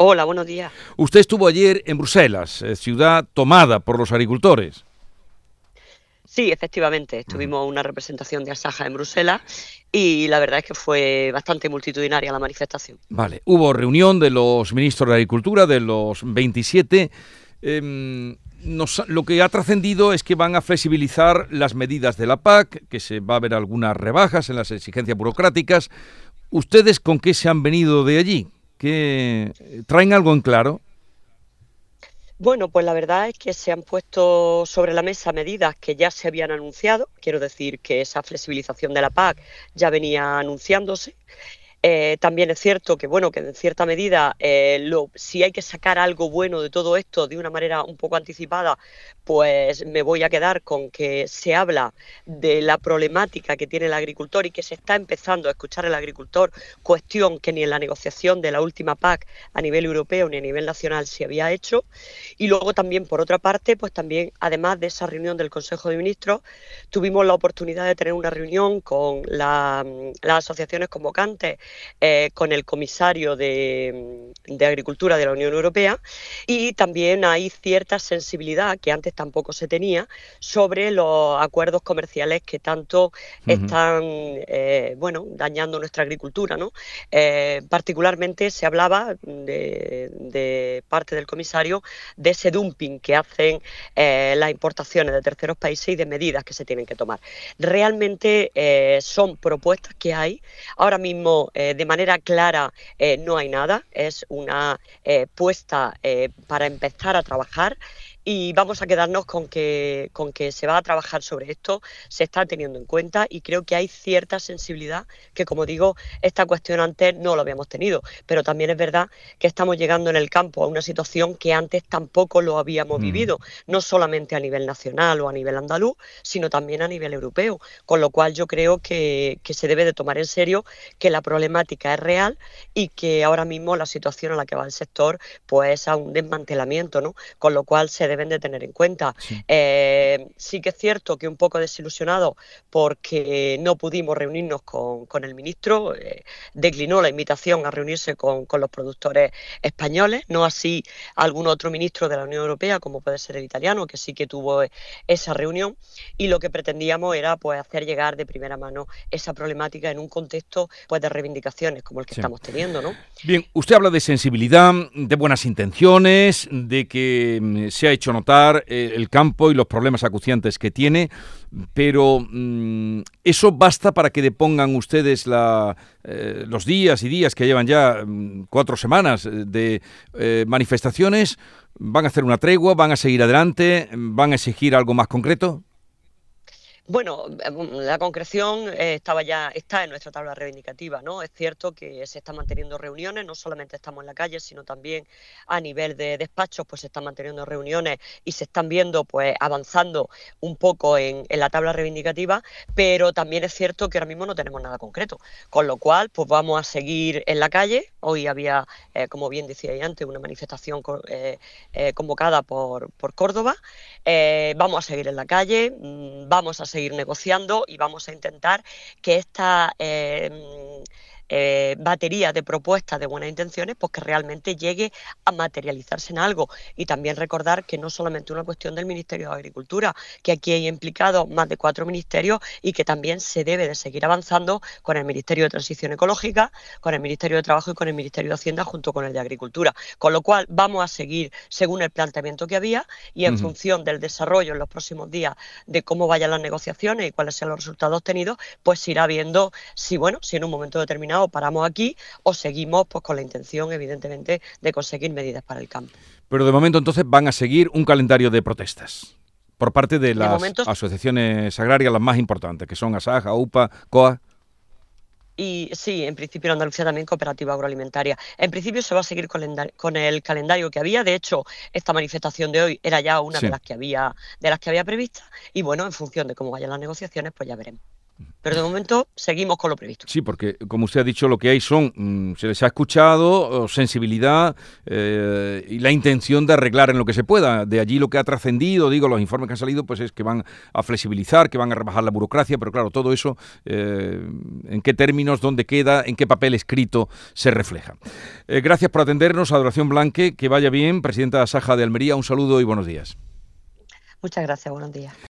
Hola, buenos días. Usted estuvo ayer en Bruselas, eh, ciudad tomada por los agricultores. Sí, efectivamente, tuvimos una representación de Asaja en Bruselas y la verdad es que fue bastante multitudinaria la manifestación. Vale, hubo reunión de los ministros de Agricultura, de los 27. Em, lo que ha trascendido es que van a flexibilizar las medidas de la PAC, que se va a ver algunas rebajas en las exigencias burocráticas. ¿Ustedes con qué se han venido de allí? ¿Qué, ¿Traen algo en claro? Bueno, pues la verdad es que se han puesto sobre la mesa medidas que ya se habían anunciado. Quiero decir que esa flexibilización de la PAC ya venía anunciándose eh, también es cierto que, bueno, que en cierta medida, eh, lo, si hay que sacar algo bueno de todo esto de una manera un poco anticipada, pues me voy a quedar con que se habla de la problemática que tiene el agricultor y que se está empezando a escuchar el agricultor, cuestión que ni en la negociación de la última PAC a nivel europeo ni a nivel nacional se había hecho. Y luego también, por otra parte, pues también, además de esa reunión del Consejo de Ministros, tuvimos la oportunidad de tener una reunión con las asociaciones convocantes eh, con el comisario de, Agricultura de la Unión Europea y también hay cierta sensibilidad que antes tampoco se tenía sobre los acuerdos comerciales que tanto están eh, bueno, dañando nuestra agricultura. ¿no? Eh, particularmente se hablaba de, parte del comisario de ese dumping que hacen las importaciones de terceros países y de medidas que se tienen que tomar. Realmente son propuestas que hay. Ahora mismo eh, de manera clara eh, no hay nada, es una eh, puesta para empezar a trabajar y vamos a quedarnos con que, con que se va a trabajar sobre esto, se está teniendo en cuenta y creo que hay cierta sensibilidad que, como digo, esta cuestión antes no lo habíamos tenido, pero también es verdad que estamos llegando en el campo a una situación que antes tampoco lo habíamos mm. vivido, no solamente a nivel nacional o a nivel andaluz, sino también a nivel europeo, con lo cual yo creo que, que se debe de tomar en serio que la problemática es real y que ahora mismo la situación a la que va el sector pues es a un desmantelamiento, ¿no? Con lo cual se debe deben de tener en cuenta. Eh, sí, que es cierto que un poco desilusionado porque no pudimos reunirnos con, el ministro, eh, declinó la invitación a reunirse con, los productores españoles, no así algún otro ministro de la Unión Europea, como puede ser el italiano, que sí que tuvo esa reunión, y lo que pretendíamos era pues hacer llegar de primera mano esa problemática en un contexto pues de reivindicaciones como el que estamos teniendo, ¿no? Bien, usted habla de sensibilidad, de buenas intenciones, de que mm, se ha hecho notar eh, el campo y los problemas acuciantes que tiene, pero mm, ¿eso basta para que depongan ustedes la, eh, los días y días que llevan ya mm, cuatro semanas eh, de manifestaciones? ¿Van a hacer una tregua? ¿Van a seguir adelante? ¿Van a exigir algo más concreto? Bueno, em, la concreción eh, estaba ya está en nuestra tabla reivindicativa, ¿no? Es cierto que se están manteniendo reuniones, no solamente estamos en la calle, sino también a nivel de despachos, pues se están manteniendo reuniones y se están viendo, pues avanzando un poco en, la tabla reivindicativa, pero también es cierto que ahora mismo no tenemos nada concreto, con lo cual, pues vamos a seguir en la calle. Hoy había, eh, como bien decía antes, una manifestación eh, convocada por, por Córdoba. vamos a seguir en la calle, mm, vamos a seguir seguir negociando y vamos a intentar que esta eh, eh, batería de propuestas de buenas intenciones, pues que realmente llegue a materializarse en algo. Y también recordar que no solamente una cuestión del Ministerio de Agricultura, que aquí hay implicados más de cuatro ministerios y que también se debe de seguir avanzando con el Ministerio de Transición Ecológica, con el Ministerio de Trabajo y con el Ministerio de Hacienda junto con el de Agricultura. Con lo cual vamos a seguir según el planteamiento que había y en función del desarrollo en los próximos días de cómo vayan las negociaciones y cuáles sean los resultados obtenidos, pues se irá viendo si, bueno, si en un momento determinado paramos aquí o seguimos pues con la intención, evidentemente, de conseguir medidas para el campo. Pero de momento entonces van a seguir un calendario de protestas por parte de las asociaciones agrarias las más importantes, que son ASAJA, UPA, COA. Y sí, en principio en Andalucía también cooperativa agroalimentaria. En principio se va a seguir con, el calendario que había. De hecho, esta manifestación de hoy era ya una de las que había de las que había previstas. Y bueno, en función de cómo vayan las negociaciones, pues ya veremos. Pero de momento seguimos con lo previsto. Sí, porque como usted ha dicho, lo que hay son, mm, se les ha escuchado, sensibilidad eh, y la intención de arreglar en lo que se pueda. De allí lo que ha trascendido, digo, los informes que han salido, pues es que van a flexibilizar, que van a rebajar la burocracia, pero claro, todo eso, eh, en qué términos, dónde queda, en qué papel escrito se refleja. Eh, gracias por atendernos, Adoración Blanque, que vaya bien, presidenta de Saja de Almería, un saludo y buenos días. Muchas gracias, buenos días.